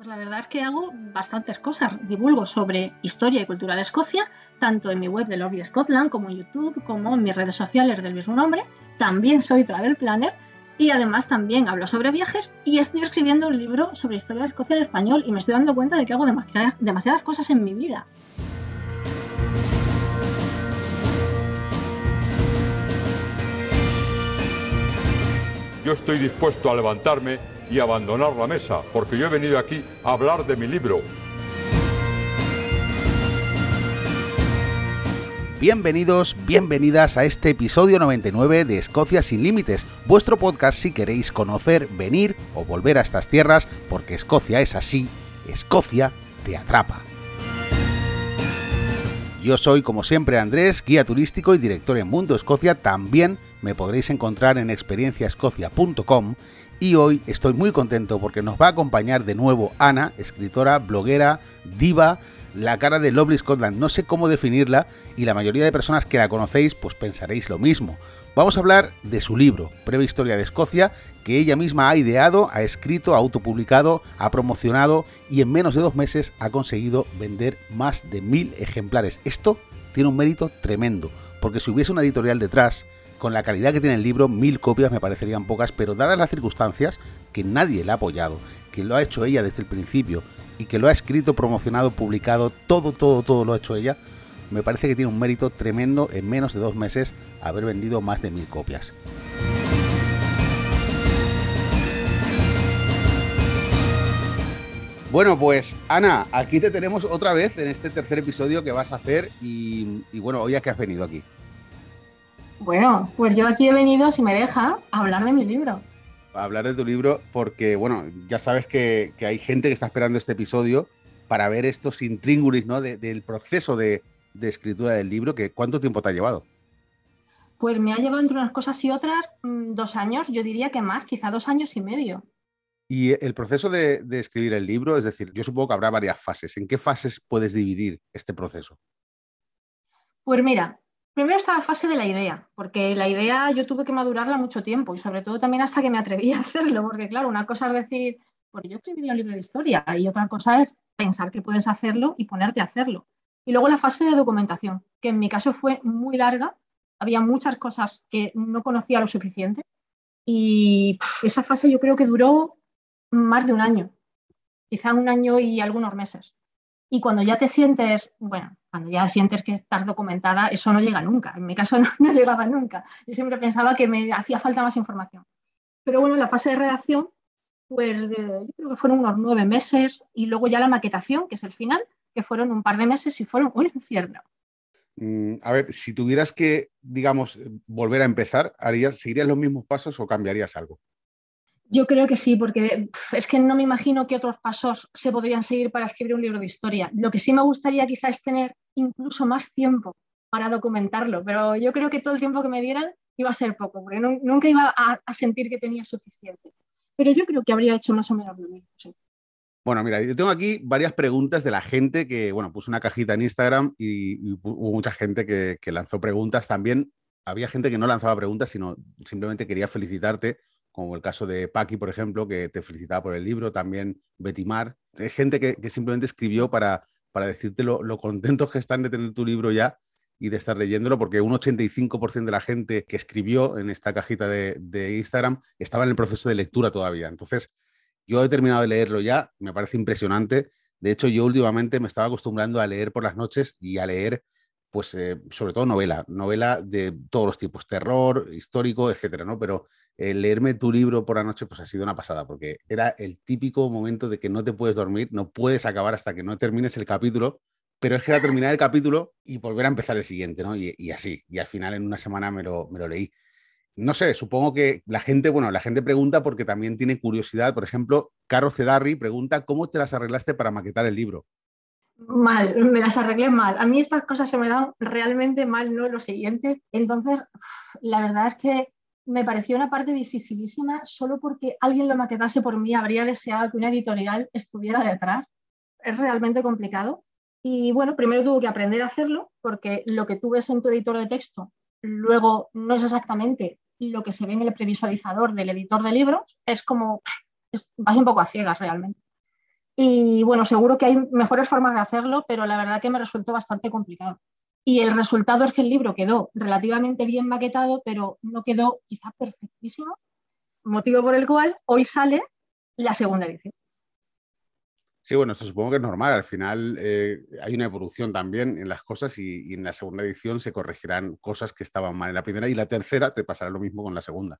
Pues la verdad es que hago bastantes cosas. Divulgo sobre historia y cultura de Escocia, tanto en mi web de Lobby Scotland como en YouTube, como en mis redes sociales del mismo nombre. También soy travel planner y además también hablo sobre viajes y estoy escribiendo un libro sobre historia de Escocia en español y me estoy dando cuenta de que hago demasiadas, demasiadas cosas en mi vida. Yo estoy dispuesto a levantarme y abandonar la mesa, porque yo he venido aquí a hablar de mi libro. Bienvenidos, bienvenidas a este episodio 99 de Escocia sin Límites, vuestro podcast si queréis conocer, venir o volver a estas tierras, porque Escocia es así, Escocia te atrapa. Yo soy, como siempre, Andrés, guía turístico y director en Mundo Escocia. También me podréis encontrar en experienciaescocia.com y hoy estoy muy contento porque nos va a acompañar de nuevo Ana, escritora, bloguera, diva, la cara de Lovely Scotland. No sé cómo definirla y la mayoría de personas que la conocéis pues pensaréis lo mismo. Vamos a hablar de su libro, Breve Historia de Escocia, que ella misma ha ideado, ha escrito, ha autopublicado, ha promocionado y en menos de dos meses ha conseguido vender más de mil ejemplares. Esto tiene un mérito tremendo, porque si hubiese una editorial detrás, con la calidad que tiene el libro, mil copias me parecerían pocas, pero dadas las circunstancias, que nadie la ha apoyado, que lo ha hecho ella desde el principio y que lo ha escrito, promocionado, publicado, todo, todo, todo lo ha hecho ella, me parece que tiene un mérito tremendo en menos de dos meses haber vendido más de mil copias. Bueno, pues Ana, aquí te tenemos otra vez en este tercer episodio que vas a hacer y, bueno, hoy a que has venido aquí. Bueno, pues yo aquí he venido, si me deja, a hablar de mi libro. A hablar de tu libro, porque, bueno, ya sabes que, hay gente que está esperando este episodio para ver estos intríngulis, ¿no? del proceso de, escritura del libro, que ¿cuánto tiempo te ha llevado? Pues me ha llevado entre unas cosas y otras mm, dos años, yo diría que más, quizá dos años y medio. Y el proceso de, de, escribir el libro, es decir, yo supongo que habrá varias fases. ¿En qué fases puedes dividir este proceso? Pues mira, Primero está la fase de la idea, porque la idea yo tuve que madurarla mucho tiempo y sobre todo también hasta que me atreví a hacerlo, porque claro, una cosa es decir, pues yo escribiría un libro de historia y otra cosa es pensar que puedes hacerlo y ponerte a hacerlo. Y luego la fase de documentación, que en mi caso fue muy larga, había muchas cosas que no conocía lo suficiente y esa fase yo creo que duró más de un año, quizá un año y algunos meses. Y cuando ya te sientes, bueno, cuando ya sientes que estás documentada, eso no llega nunca. En mi caso no, llegaba nunca. Yo siempre pensaba que me hacía falta más información. Pero bueno, la fase de redacción, pues yo creo que fueron unos nueve meses y luego ya la maquetación, que es el final, que fueron un par de meses y fueron un infierno. Mm, a ver, si tuvieras que, digamos, volver a empezar, ¿harías, ¿seguirías los mismos pasos o cambiarías algo? Yo creo que sí, porque es que no me imagino qué otros pasos se podrían seguir para escribir un libro de historia. Lo que sí me gustaría quizás es tener incluso más tiempo para documentarlo, pero yo creo que todo el tiempo que me dieran iba a ser poco, porque nunca iba a, sentir que tenía suficiente. Pero yo creo que habría hecho más o menos lo mismo. Bueno, mira, yo tengo aquí varias preguntas de la gente que, bueno, puso una cajita en Instagram y, hubo mucha gente que lanzó preguntas también. Había gente que no lanzaba preguntas, sino simplemente quería felicitarte como el caso de Paqui, por ejemplo, que te felicitaba por el libro, también Betimar. Hay gente que, simplemente escribió para, para decirte lo, contentos que están de tener tu libro ya y de estar leyéndolo, porque un 85% de la gente que escribió en esta cajita de, de, Instagram estaba en el proceso de lectura todavía. Entonces, yo he terminado de leerlo ya, me parece impresionante. De hecho, yo últimamente me estaba acostumbrando a leer por las noches y a leer, pues, eh, sobre todo novela, novela de todos los tipos, terror, histórico, etcétera, ¿no? Pero leerme tu libro por la noche pues ha sido una pasada, porque era el típico momento de que no te puedes dormir, no puedes acabar hasta que no termines el capítulo, pero es que era terminar el capítulo y volver a empezar el siguiente, ¿no? Y, así, y al final en una semana me lo, me lo leí. No sé, supongo que la gente, bueno, la gente pregunta porque también tiene curiosidad. Por ejemplo, Caro Cedarri pregunta, ¿cómo te las arreglaste para maquetar el libro? Mal, me las arreglé mal. A mí estas cosas se me dan realmente mal, no lo siguiente. Entonces, la verdad es que me pareció una parte dificilísima solo porque alguien lo maquetase por mí, habría deseado que una editorial estuviera detrás. Es realmente complicado. Y bueno, primero tuve que aprender a hacerlo porque lo que tú ves en tu editor de texto luego no es exactamente lo que se ve en el previsualizador del editor de libros, es como, vas un poco a ciegas realmente. Y bueno, seguro que hay mejores formas de hacerlo, pero la verdad que me resultó bastante complicado. Y el resultado es que el libro quedó relativamente bien maquetado, pero no quedó quizá perfectísimo, motivo por el cual hoy sale la segunda edición. Sí, bueno, esto supongo que es normal. Al final eh, hay una evolución también en las cosas y, en la segunda edición se corregirán cosas que estaban mal en la primera y la tercera te pasará lo mismo con la segunda.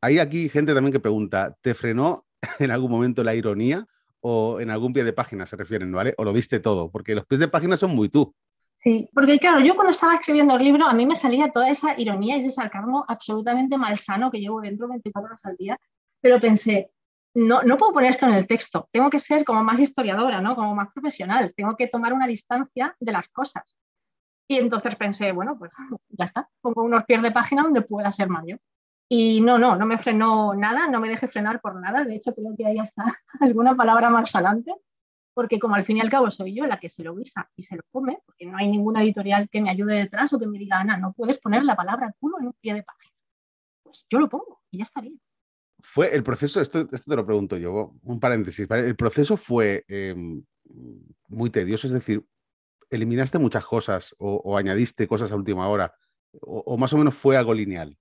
Hay aquí gente también que pregunta, ¿te frenó en algún momento la ironía o en algún pie de página se refieren, ¿vale? ¿O lo diste todo? Porque los pies de página son muy tú. Sí, porque claro, yo cuando estaba escribiendo el libro a mí me salía toda esa ironía y ese sarcasmo absolutamente malsano que llevo dentro 24 horas al día, pero pensé, no, no puedo poner esto en el texto, tengo que ser como más historiadora, ¿no? Como más profesional, tengo que tomar una distancia de las cosas. Y entonces pensé, bueno, pues ya está, pongo unos pies de página donde pueda ser mayor. Y no, no, no me frenó nada, no me dejé frenar por nada, de hecho creo que ahí está alguna palabra más adelante, porque como al fin y al cabo soy yo la que se lo guisa y se lo come, porque no hay ninguna editorial que me ayude detrás o que me diga, Ana, no puedes poner la palabra culo en un pie de página. Pues yo lo pongo y ya estaría fue el proceso, esto, esto, te lo pregunto yo, un paréntesis, el proceso fue em, muy tedioso, es decir, eliminaste muchas cosas o, añadiste cosas a última hora, o, más o menos fue algo lineal.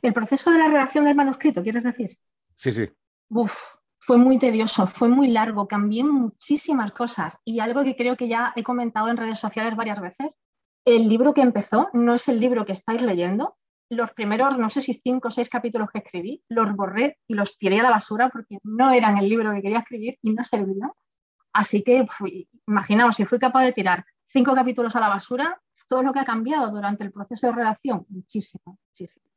El proceso de la redacción del manuscrito, ¿quieres decir? Sí, sí. Uf, fue muy tedioso, fue muy largo, cambié muchísimas cosas y algo que creo que ya he comentado en redes sociales varias veces, el libro que empezó no es el libro que estáis leyendo, los primeros, no sé si cinco o seis capítulos que escribí, los borré y los tiré a la basura porque no eran el libro que quería escribir y no servían. Así que, imaginaos, si fui capaz de tirar cinco capítulos a la basura, todo lo que ha cambiado durante el proceso de redacción, muchísimo, muchísimo.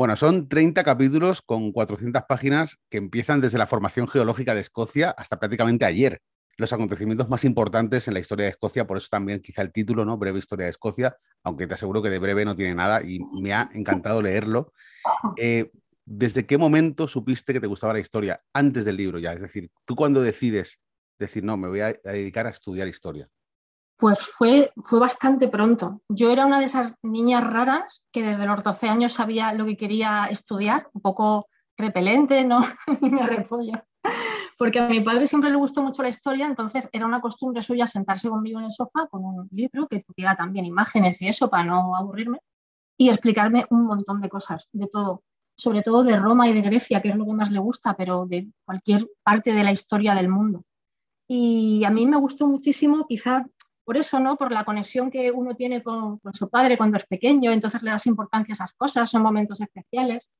Bueno, son 30 capítulos con 400 páginas que empiezan desde la formación geológica de Escocia hasta prácticamente ayer los acontecimientos más importantes en la historia de Escocia, por eso también quizá el título, ¿no? Breve historia de Escocia, aunque te aseguro que de breve no tiene nada y me ha encantado leerlo. Eh, ¿Desde qué momento supiste que te gustaba la historia? Antes del libro ya, es decir, tú cuando decides decir, no, me voy a, dedicar a estudiar historia. Pues fue, fue bastante pronto. Yo era una de esas niñas raras que desde los 12 años sabía lo que quería estudiar, un poco repelente, ¿no? me repollo porque a mi padre siempre le gustó mucho la historia, entonces era una costumbre suya sentarse conmigo en el sofá con un libro que tuviera también imágenes y eso para no aburrirme y explicarme un montón de cosas, de todo, sobre todo de Roma y de Grecia, que es lo que más le gusta, pero de cualquier parte de la historia del mundo. Y a mí me gustó muchísimo, quizá por eso, ¿no? Por la conexión que uno tiene con, con su padre cuando es pequeño, entonces le das importancia a esas cosas, son momentos especiales.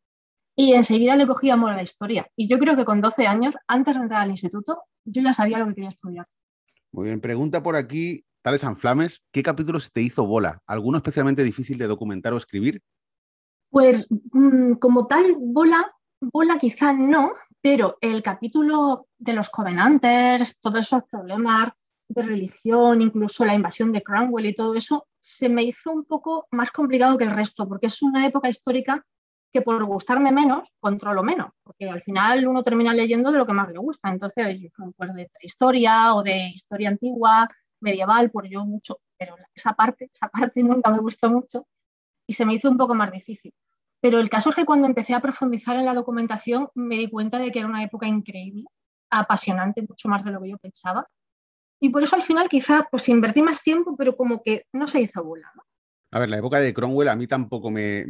Y enseguida le cogí amor a la historia. Y yo creo que con 12 años, antes de entrar al instituto, yo ya sabía lo que quería estudiar. Muy bien, pregunta por aquí, Tales Sanflames, ¿qué capítulo se te hizo bola? ¿Alguno especialmente difícil de documentar o escribir? Pues mm, como tal, bola, bola quizá no, pero el capítulo de los Covenanters, todos esos problemas de religión, incluso la invasión de Cromwell y todo eso, se me hizo un poco más complicado que el resto, porque es una época histórica que por gustarme menos, controlo menos, porque al final uno termina leyendo de lo que más le gusta. Entonces, pues de historia o de historia antigua, medieval, pues yo mucho, pero esa parte, esa parte nunca me gustó mucho y se me hizo un poco más difícil. Pero el caso es que cuando empecé a profundizar en la documentación me di cuenta de que era una época increíble, apasionante, mucho más de lo que yo pensaba. Y por eso al final quizá pues invertí más tiempo, pero como que no se hizo bola. ¿no? A ver, la época de Cromwell a mí tampoco me,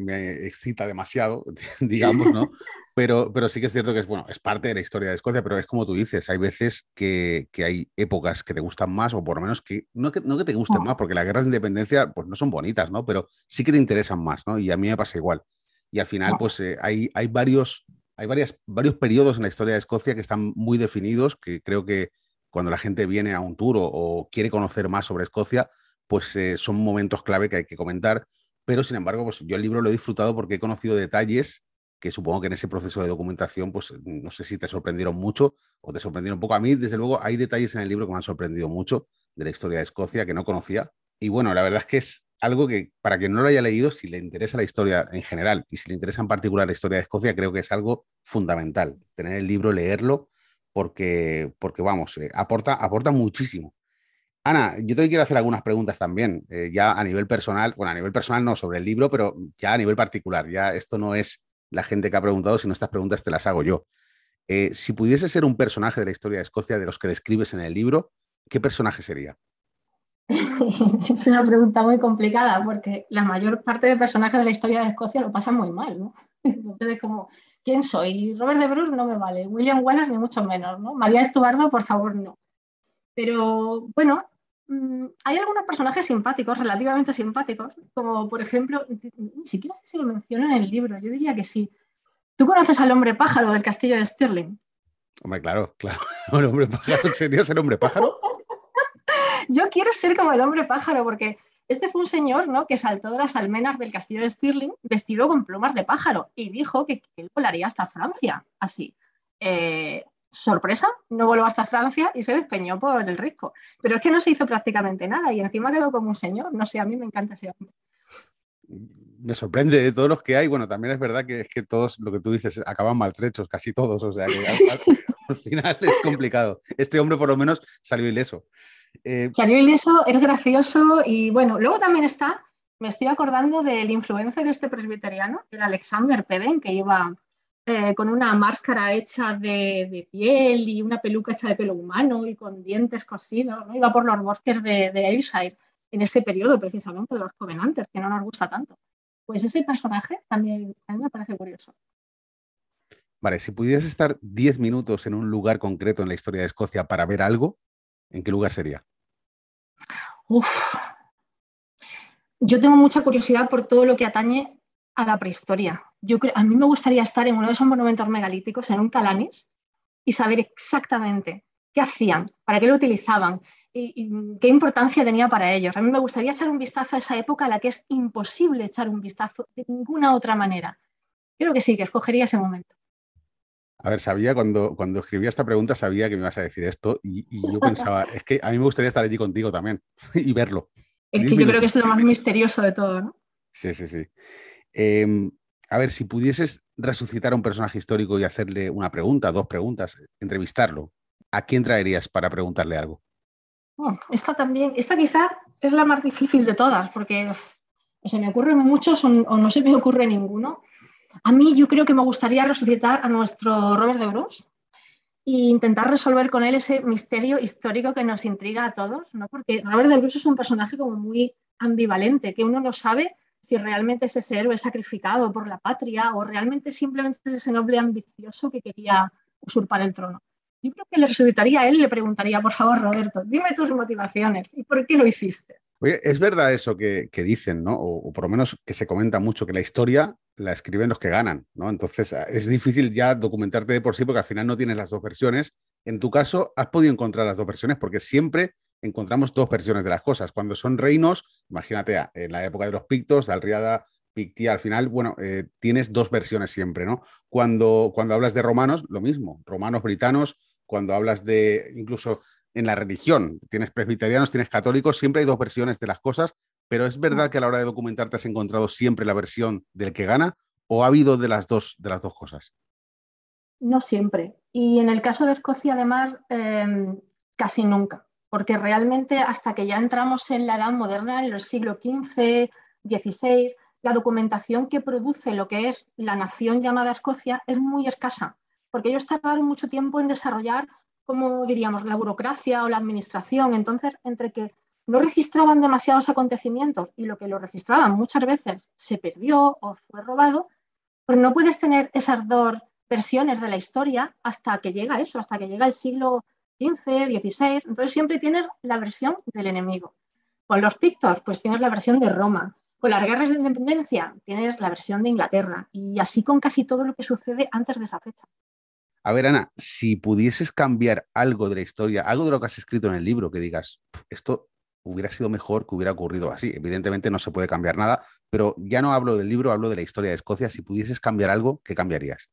excita demasiado, digamos, ¿no? Pero, pero sí que es cierto que es, bueno, es parte de la historia de Escocia, pero es como tú dices, hay veces que, hay épocas que te gustan más, o por lo menos que no que, no que te gusten más, porque las guerras de independencia pues no son bonitas, ¿no? Pero sí que te interesan más, ¿no? Y a mí me pasa igual. Y al final, pues eh, hay, hay, varios, hay varias, varios periodos en la historia de Escocia que están muy definidos, que creo que cuando la gente viene a un tour o quiere conocer más sobre Escocia, pues eh, son momentos clave que hay que comentar. Pero sin embargo, pues yo el libro lo he disfrutado porque he conocido detalles que supongo que en ese proceso de documentación, pues no sé si te sorprendieron mucho o te sorprendieron poco. A mí, desde luego, hay detalles en el libro que me han sorprendido mucho de la historia de Escocia que no conocía. Y bueno, la verdad es que es algo que para quien no lo haya leído, si le interesa la historia en general y si le interesa en particular la historia de Escocia, creo que es algo fundamental. Tener el libro, leerlo, porque, porque vamos, eh, aporta, aporta muchísimo. Ana, yo te quiero hacer algunas preguntas también, eh, ya a nivel personal, bueno, a nivel personal no sobre el libro, pero ya a nivel particular, ya esto no es la gente que ha preguntado, sino estas preguntas te las hago yo. Eh, si pudiese ser un personaje de la historia de Escocia de los que describes en el libro, ¿qué personaje sería? es una pregunta muy complicada porque la mayor parte de personajes de la historia de Escocia lo pasan muy mal, ¿no? Entonces, como, ¿quién soy? Robert de Bruce no me vale, William Wallace ni mucho menos, ¿no? María Estuardo, por favor, no. Pero bueno, mm, hay algunos personajes simpáticos, relativamente simpáticos, como por ejemplo, ni siquiera sé si lo menciono en el libro, yo diría que sí. ¿Tú conoces al hombre pájaro del castillo de Stirling? Hombre, claro, claro. ¿El hombre pájaro sería ser hombre pájaro? yo quiero ser como el hombre pájaro, porque este fue un señor ¿no? que saltó de las almenas del castillo de Stirling vestido con plumas de pájaro y dijo que, él volaría hasta Francia, así. Eh, sorpresa, no voló hasta Francia y se despeñó por el risco. Pero es que no se hizo prácticamente nada y encima quedó como un señor. No sé, a mí me encanta ese hombre. Me sorprende de todos los que hay. Bueno, también es verdad que es que todos, lo que tú dices, acaban maltrechos, casi todos. O sea, al final es complicado. Este hombre por lo menos salió ileso. Eh, Salió ileso, es gracioso y bueno, luego también está, me estoy acordando del influencer este presbiteriano, el Alexander Peden, que iba eh, con una máscara hecha de, piel y una peluca hecha de pelo humano y con dientes cosidos, ¿no? iba por los bosques de, de Ayrshire en este periodo precisamente de los Covenanters, que no nos gusta tanto. Pues ese personaje también a mí me parece curioso. Vale, si pudieras estar 10 minutos en un lugar concreto en la historia de Escocia para ver algo, ¿en qué lugar sería? Uf. Yo tengo mucha curiosidad por todo lo que atañe a la prehistoria. Yo a mí me gustaría estar en uno de esos monumentos megalíticos, en un calanis, y saber exactamente qué hacían, para qué lo utilizaban y, qué importancia tenía para ellos. A mí me gustaría echar un vistazo a esa época a la que es imposible echar un vistazo de ninguna otra manera. Creo que sí, que escogería ese momento. A ver, sabía cuando, cuando escribía esta pregunta, sabía que me ibas a decir esto y, yo pensaba, es que a mí me gustaría estar allí contigo también y verlo. Es que yo creo que es lo más misterioso de todo, ¿no? Sí, sí, sí. Em, a ver, si pudieses resucitar a un personaje histórico y hacerle una pregunta, dos preguntas, entrevistarlo, ¿a quién traerías para preguntarle algo? Oh, esta también, esta quizá es la más difícil de todas, porque o se me ocurren muchos o no se me ocurre ninguno. A mí yo creo que me gustaría resucitar a nuestro Robert de Bruce e intentar resolver con él ese misterio histórico que nos intriga a todos, ¿no? porque Robert de Bruce es un personaje como muy ambivalente, que uno no sabe si realmente es ese héroe sacrificado por la patria o realmente simplemente es ese noble ambicioso que quería usurpar el trono. Yo creo que le resucitaría a él y le preguntaría, por favor, Roberto, dime tus motivaciones y por qué lo hiciste. Oye, es verdad eso que, dicen, ¿no? O, por lo menos que se comenta mucho, que la historia la escriben los que ganan, ¿no? Entonces ah, es difícil ya documentarte de por sí porque al final no tienes las dos versiones. En tu caso, has podido encontrar las dos versiones porque siempre encontramos dos versiones de las cosas. Cuando son reinos, imagínate, ah, en la época de los pictos, de Alriada, Pictía, al final, bueno, eh, tienes dos versiones siempre, ¿no? Cuando, cuando hablas de romanos, lo mismo, romanos, britanos, cuando hablas de incluso en la religión. Tienes presbiterianos, tienes católicos, siempre hay dos versiones de las cosas, pero es verdad que a la hora de documentarte has encontrado siempre la versión del que gana o ha habido de las dos, de las dos cosas. No siempre. Y en el caso de Escocia, además, em, casi nunca, porque realmente hasta que ya entramos en la edad moderna, en el siglo XV, XVI, la documentación que produce lo que es la nación llamada Escocia es muy escasa, porque ellos tardaron mucho tiempo en desarrollar como diríamos, la burocracia o la administración. Entonces, entre que no registraban demasiados acontecimientos y lo que lo registraban muchas veces se perdió o fue robado, pues no puedes tener esas dos versiones de la historia hasta que llega eso, hasta que llega el siglo XV, XVI. Entonces siempre tienes la versión del enemigo. Con los pictos, pues tienes la versión de Roma. Con las guerras de independencia, tienes la versión de Inglaterra. Y así con casi todo lo que sucede antes de esa fecha. A ver, Ana, si pudieses cambiar algo de la historia, algo de lo que has escrito en el libro, que digas, esto hubiera sido mejor que hubiera ocurrido así. Evidentemente no se puede cambiar nada, pero ya no hablo del libro, hablo de la historia de Escocia. Si pudieses cambiar algo, ¿qué cambiarías?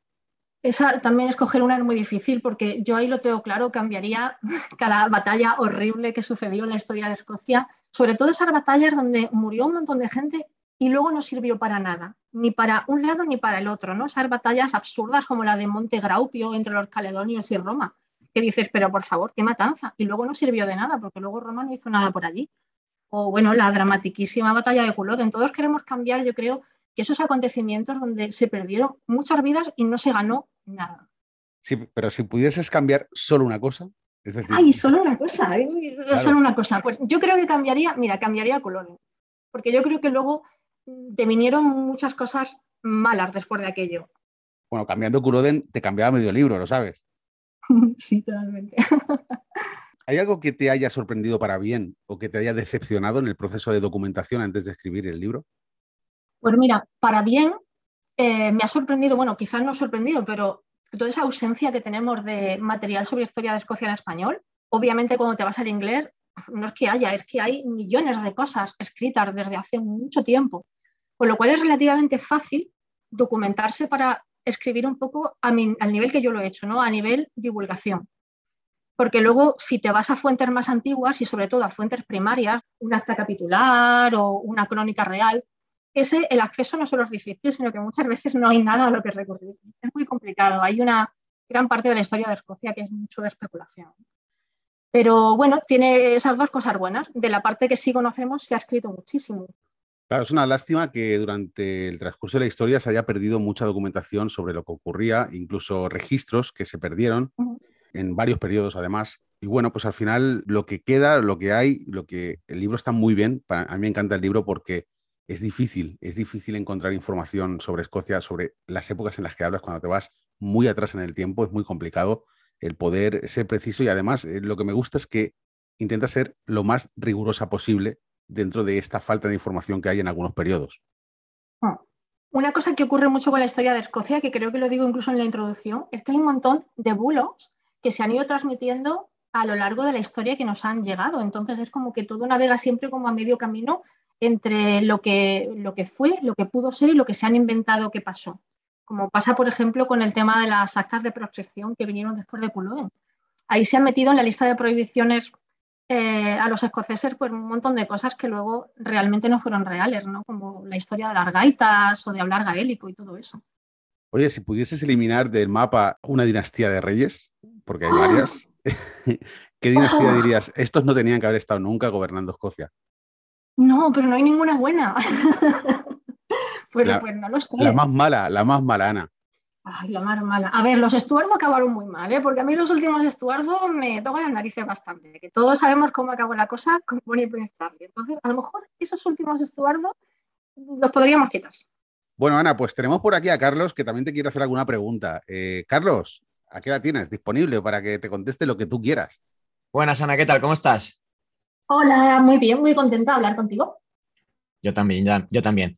Esa también escoger una es muy difícil porque yo ahí lo tengo claro, cambiaría cada batalla horrible que sucedió en la historia de Escocia, sobre todo esas batallas donde murió un montón de gente y luego no sirvió para nada, ni para un lado ni para el otro, ¿no? Esas batallas absurdas como la de Monte Graupio entre los caledonios y Roma, que dices, pero por favor, qué matanza, y luego no sirvió de nada, porque luego Roma no hizo nada por allí. O bueno, la dramatiquísima batalla de Culloden. Todos queremos cambiar, yo creo, que esos acontecimientos donde se perdieron muchas vidas y no se ganó nada. Sí, pero si pudieses cambiar solo una cosa, es decir... Ay, solo una cosa, solo una cosa. Pues yo creo que cambiaría, mira, cambiaría Culloden, porque yo creo que luego te vinieron muchas cosas malas después de aquello. Bueno, cambiando Culloden te cambiaba medio libro, ¿lo sabes? sí, totalmente. ¿Hay algo que te haya sorprendido para bien o que te haya decepcionado en el proceso de documentación antes de escribir el libro? Pues mira, para bien eh, me ha sorprendido, bueno, quizás no sorprendido, pero toda esa ausencia que tenemos de material sobre historia de Escocia en español. Obviamente cuando te vas al inglés, no es que haya, es que hay millones de cosas escritas desde hace mucho tiempo, con lo cual es relativamente fácil documentarse para escribir un poco al nivel que yo lo he hecho, ¿no? a nivel divulgación porque luego si te vas a fuentes más antiguas y sobre todo a fuentes primarias, un acta capitular o una crónica real, ese, el acceso no solo es difícil, sino que muchas veces no hay nada a lo que recurrir. Es muy complicado. Hay una gran parte de la historia de Escocia que es mucho de especulación. Pero bueno, tiene esas dos cosas buenas. De la parte que sí conocemos se ha escrito muchísimo. Claro, es una lástima que durante el transcurso de la historia se haya perdido mucha documentación sobre lo que ocurría, incluso registros que se perdieron en varios periodos además. Y bueno, pues al final lo que queda, lo que hay, lo que el libro está muy bien. Para, a mí me encanta el libro porque es difícil, es difícil encontrar información sobre Escocia, sobre las épocas en las que hablas cuando te vas muy atrás en el tiempo, es muy complicado el poder ser preciso y además eh, lo que me gusta es que intenta ser lo más rigurosa posible dentro de esta falta de información que hay en algunos periodos. Ah, una cosa que ocurre mucho con la historia de Escocia, que creo que lo digo incluso en la introducción, es que hay un montón de bulos que se han ido transmitiendo a lo largo de la historia que nos han llegado. Entonces es como que todo navega siempre como a medio camino entre lo que, lo que fue, lo que pudo ser y lo que se han inventado que pasó. Como pasa, por ejemplo, con el tema de las actas de proscripción que vinieron después de Culloden. Ahí se han metido en la lista de prohibiciones eh, a los escoceses pues, un montón de cosas que luego realmente no fueron reales, ¿no? como la historia de las gaitas o de hablar gaélico y todo eso. Oye, si pudieses eliminar del mapa una dinastía de reyes, porque hay varias, ¿qué dinastía dirías? Estos no tenían que haber estado nunca gobernando Escocia. No, pero no hay ninguna buena. pues, pues, no lo sé. La más mala, la más mala, Ana. Ay, la más mala. A ver, los Estuardo acabaron muy mal, ¿eh? porque a mí los últimos Estuardo me tocan las narices bastante, que todos sabemos cómo acabó la cosa con Bonnie Prince Charlie. Entonces, a lo mejor esos últimos Estuardo los podríamos quitar. Bueno, Ana, pues tenemos por aquí a Carlos que también te quiere hacer alguna pregunta. Eh, Carlos, ¿a qué la tienes disponible para que te conteste lo que tú quieras? Buenas, Ana, ¿qué tal? ¿Cómo estás? Hola, muy bien, muy contenta de hablar contigo. Yo también, ya, yo también.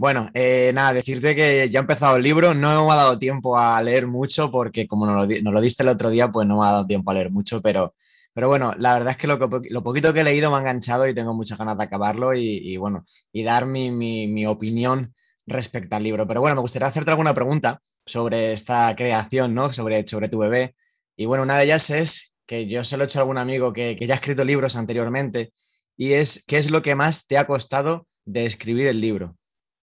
Bueno, eh, nada, decirte que ya he empezado el libro, no me ha dado tiempo a leer mucho porque como nos lo, diste el otro día, pues no me ha dado tiempo a leer mucho, pero, pero bueno, la verdad es que lo, poquito que he leído me ha enganchado y tengo muchas ganas de acabarlo y, bueno, y dar mi, mi, opinión respecto al libro. Pero bueno, me gustaría hacerte alguna pregunta sobre esta creación, ¿no? Sobre, sobre tu bebé. Y bueno, una de ellas es que yo se lo he hecho a algún amigo que, ya ha escrito libros anteriormente, y es ¿qué es lo que más te ha costado de escribir el libro?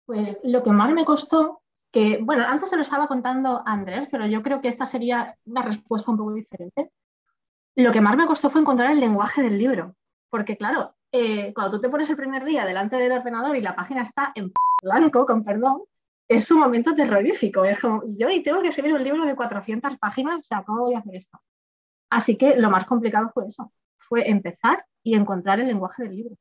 Pues lo que más me costó, que, bueno, antes se lo estaba contando Andrés, pero yo creo que esta sería una respuesta un poco diferente. Lo que más me costó fue encontrar el lenguaje del libro, porque claro, eh, cuando tú te pones el primer día delante del ordenador y la página está en blanco, con perdón, es un momento terrorífico. Es como, yo y tengo que escribir un libro de 400 páginas, o sea, ¿cómo voy a hacer esto? Así que lo más complicado fue eso, fue empezar y encontrar el lenguaje del libro.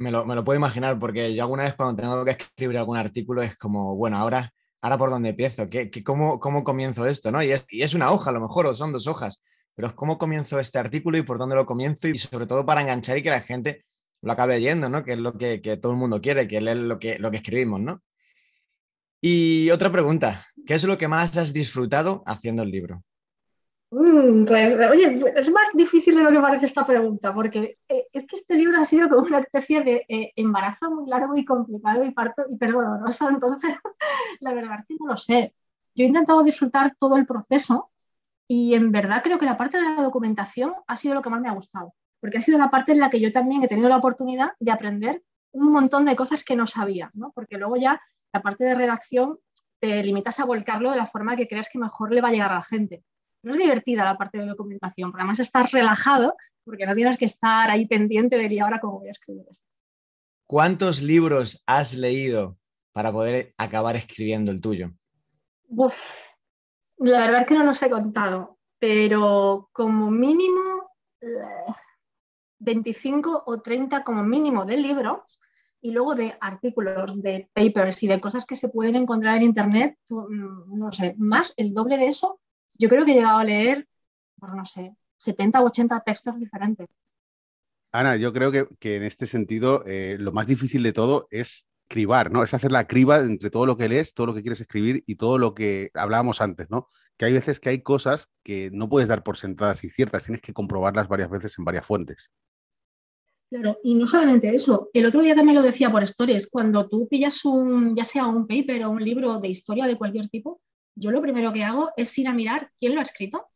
Me lo, puedo imaginar, porque yo alguna vez cuando tengo que escribir algún artículo es como, bueno, ahora, ahora por dónde empiezo, ¿Qué, cómo, cómo, comienzo esto? ¿no? Y es, una hoja a lo mejor, o son dos hojas, pero es cómo comienzo este artículo y por dónde lo comienzo y sobre todo para enganchar y que la gente lo acabe leyendo, ¿no? Que es lo que, todo el mundo quiere, que es lo que, lo que escribimos, ¿no? Y otra pregunta, ¿qué es lo que más has disfrutado haciendo el libro? Mm, pues, oye, es más difícil de lo que parece esta pregunta, porque eh, es que este libro ha sido como una especie de eh, embarazo muy largo y complicado y parto y doloroso, entonces la verdad es que no lo sé. Yo he intentado disfrutar todo el proceso y en verdad creo que la parte de la documentación ha sido lo que más me ha gustado, porque ha sido la parte en la que yo también he tenido la oportunidad de aprender un montón de cosas que no sabía, ¿no? porque luego ya la parte de redacción te limitas a volcarlo de la forma que crees que mejor le va a llegar a la gente no es divertida la parte de documentación, porque además estás relajado porque no tienes que estar ahí pendiente de y ahora cómo voy a escribir esto. ¿Cuántos libros has leído para poder acabar escribiendo el tuyo? La verdad es que no los he contado, pero como mínimo 25 eh, o 30 como mínimo de libros y luego de artículos, de papers y de cosas que se pueden encontrar en Internet, mm, no sé, más el doble de eso, yo creo que he llegado a leer, pues no sé, 70 o 80 textos diferentes. Ana, yo creo que, en este sentido eh, lo más difícil de todo es cribar, ¿no? Es hacer la criba entre todo lo que lees, todo lo que quieres escribir y todo lo que hablábamos antes, ¿no? Que hay veces que hay cosas que no puedes dar por sentadas y ciertas, tienes que comprobarlas varias veces en varias fuentes. Claro, y no solamente eso, el otro día también lo decía por stories, cuando tú pillas un, ya sea un paper o un libro de historia de cualquier tipo, yo lo primero que hago es ir a mirar quién lo ha escrito,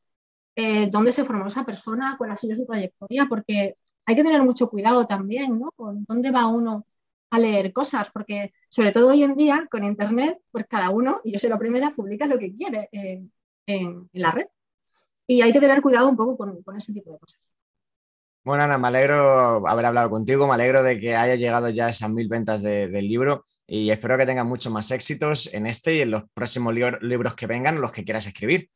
eh, dónde se formó esa persona, cuál ha sido su trayectoria, porque hay que tener mucho cuidado también, ¿no? Con dónde va uno a leer cosas, porque sobre todo hoy en día con Internet, pues cada uno, y yo soy la primera, publica lo que quiere en, la red. Y hay que tener cuidado un poco con ese tipo de cosas. Bueno, Ana, me alegro haber hablado contigo, me alegro de que haya llegado ya esas mil ventas del libro y espero que tengas muchos más éxitos en este y en los próximos libros que vengan, los que quieras escribir.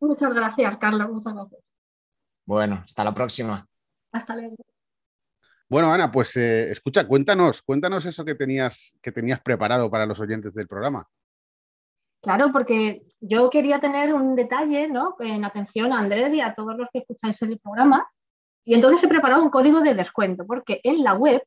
Muchas gracias, Carlos, muchas gracias. Bueno, hasta la próxima. Hasta luego. Bueno, Ana, pues eh, escucha, cuéntanos, cuéntanos eso que tenías, que tenías preparado para los oyentes del programa. Claro, porque yo quería tener un detalle, ¿no? En atención a Andrés y a todos los que escucháis el programa, y entonces he preparado un código de descuento, porque en la web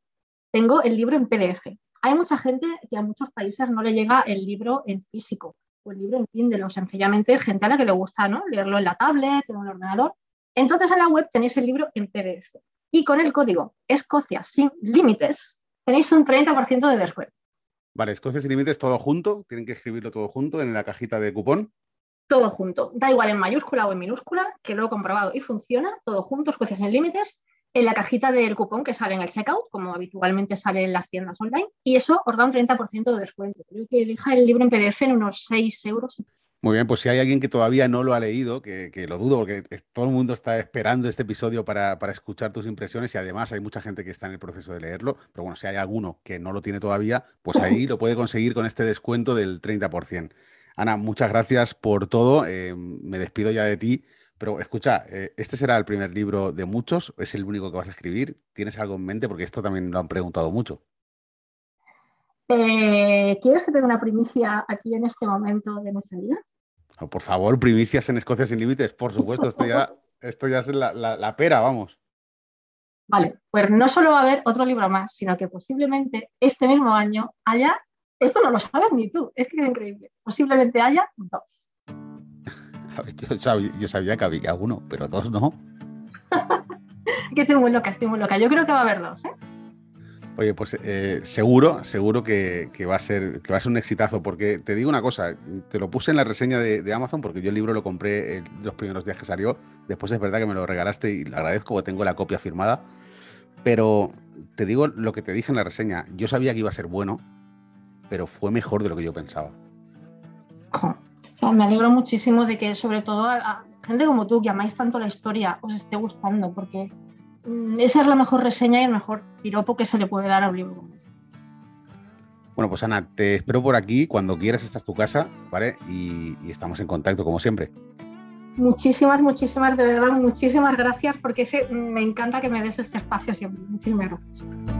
tengo el libro en PDF. Hay mucha gente que a muchos países no le llega el libro en físico o el libro en Kindle, o sencillamente gente a la que le gusta ¿no? leerlo en la tablet o en el ordenador. Entonces en la web tenéis el libro en PDF. Y con el código Escocia sin límites tenéis un 30% de descuento. Vale, Escocia sin límites todo junto, tienen que escribirlo todo junto en la cajita de cupón todo junto. Da igual en mayúscula o en minúscula, que lo he comprobado y funciona, todo junto, jueces sin límites, en la cajita del cupón que sale en el checkout, como habitualmente sale en las tiendas online, y eso os da un 30% de descuento. Creo que elija el libro en PDF en unos 6 euros. Muy bien, pues si hay alguien que todavía no lo ha leído, que, lo dudo, porque todo el mundo está esperando este episodio para, para, escuchar tus impresiones y además hay mucha gente que está en el proceso de leerlo, pero bueno, si hay alguno que no lo tiene todavía, pues ahí lo puede conseguir con este descuento del 30%. Ana, muchas gracias por todo. Eh, me despido ya de ti. Pero escucha, eh, ¿este será el primer libro de muchos? ¿Es el único que vas a escribir? ¿Tienes algo en mente? Porque esto también lo han preguntado mucho. Eh, ¿Quieres que te dé una primicia aquí en este momento de nuestra vida? Oh, por favor, primicias en Escocia sin límites, por supuesto. Esto ya, esto ya es la, la pera, vamos. Vale, pues no solo va a haber otro libro más, sino que posiblemente este mismo año haya esto no lo sabes ni tú, es que es increíble. Posiblemente haya dos. yo, sabía, que había uno, pero dos no. que estoy muy loca, estoy muy loca. Yo creo que va a haber dos, ¿eh? Oye, pues eh, seguro, seguro que, va a ser, que va a ser un exitazo, porque te digo una cosa, te lo puse en la reseña de, Amazon, porque yo el libro lo compré los primeros días que salió, después es verdad que me lo regalaste y le agradezco, porque tengo la copia firmada, pero te digo lo que te dije en la reseña, yo sabía que iba a ser bueno, pero fue mejor de lo que yo pensaba. Me alegro muchísimo de que, sobre todo, a, gente como tú, que amáis tanto la historia, os esté gustando, porque mm, esa es la mejor reseña y el mejor piropo que se le puede dar a un libro como este. Bueno, pues Ana, te espero por aquí. Cuando quieras, esta es tu casa, ¿vale? Y, y estamos en contacto, como siempre. Muchísimas, muchísimas, de verdad, muchísimas gracias, porque me encanta que me des este espacio siempre. Muchísimas gracias.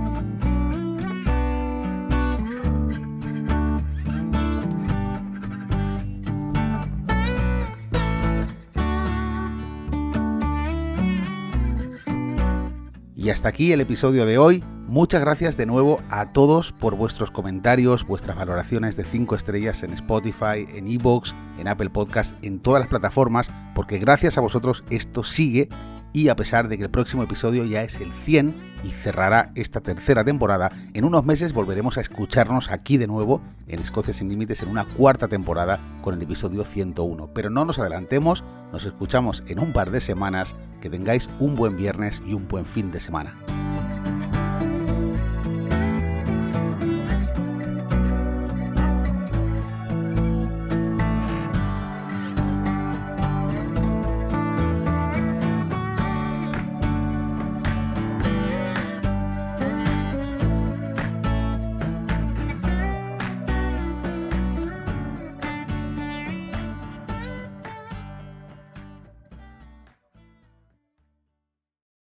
Y hasta aquí el episodio de hoy. Muchas gracias de nuevo a todos por vuestros comentarios, vuestras valoraciones de 5 estrellas en Spotify, en Evox, en Apple Podcast, en todas las plataformas, porque gracias a vosotros esto sigue y a pesar de que el próximo episodio ya es el 100 y cerrará esta tercera temporada, en unos meses volveremos a escucharnos aquí de nuevo en Escocia sin Límites en una cuarta temporada con el episodio 101. Pero no nos adelantemos, nos escuchamos en un par de semanas, que tengáis un buen viernes y un buen fin de semana.